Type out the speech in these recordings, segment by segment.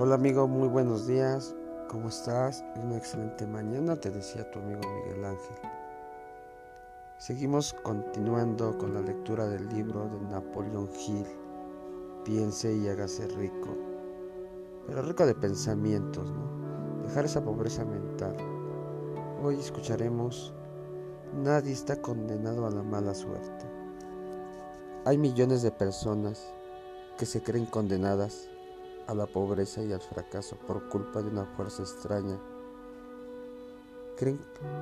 Hola amigo, muy buenos días. ¿Cómo estás? Una excelente mañana, te decía tu amigo Miguel Ángel. Seguimos continuando con la lectura del libro de Napoleón Hill. Piense y hágase rico. Pero rico de pensamientos, ¿no? Dejar esa pobreza mental. Hoy escucharemos Nadie está condenado a la mala suerte. Hay millones de personas que se creen condenadas a la pobreza y al fracaso por culpa de una fuerza extraña. Creen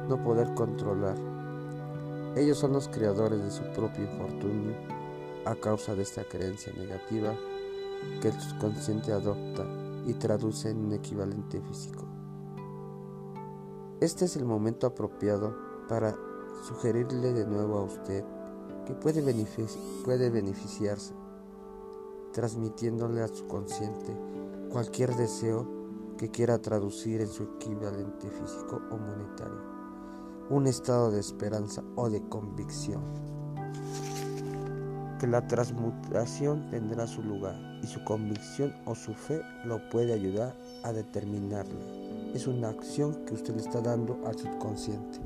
no poder controlar. Ellos son los creadores de su propio infortunio a causa de esta creencia negativa que el subconsciente adopta y traduce en un equivalente físico. Este es el momento apropiado para sugerirle de nuevo a usted que puede, puede beneficiarse transmitiéndole a su consciente cualquier deseo que quiera traducir en su equivalente físico o monetario, un estado de esperanza o de convicción. Que la transmutación tendrá su lugar y su convicción o su fe lo puede ayudar a determinarla. Es una acción que usted le está dando al subconsciente.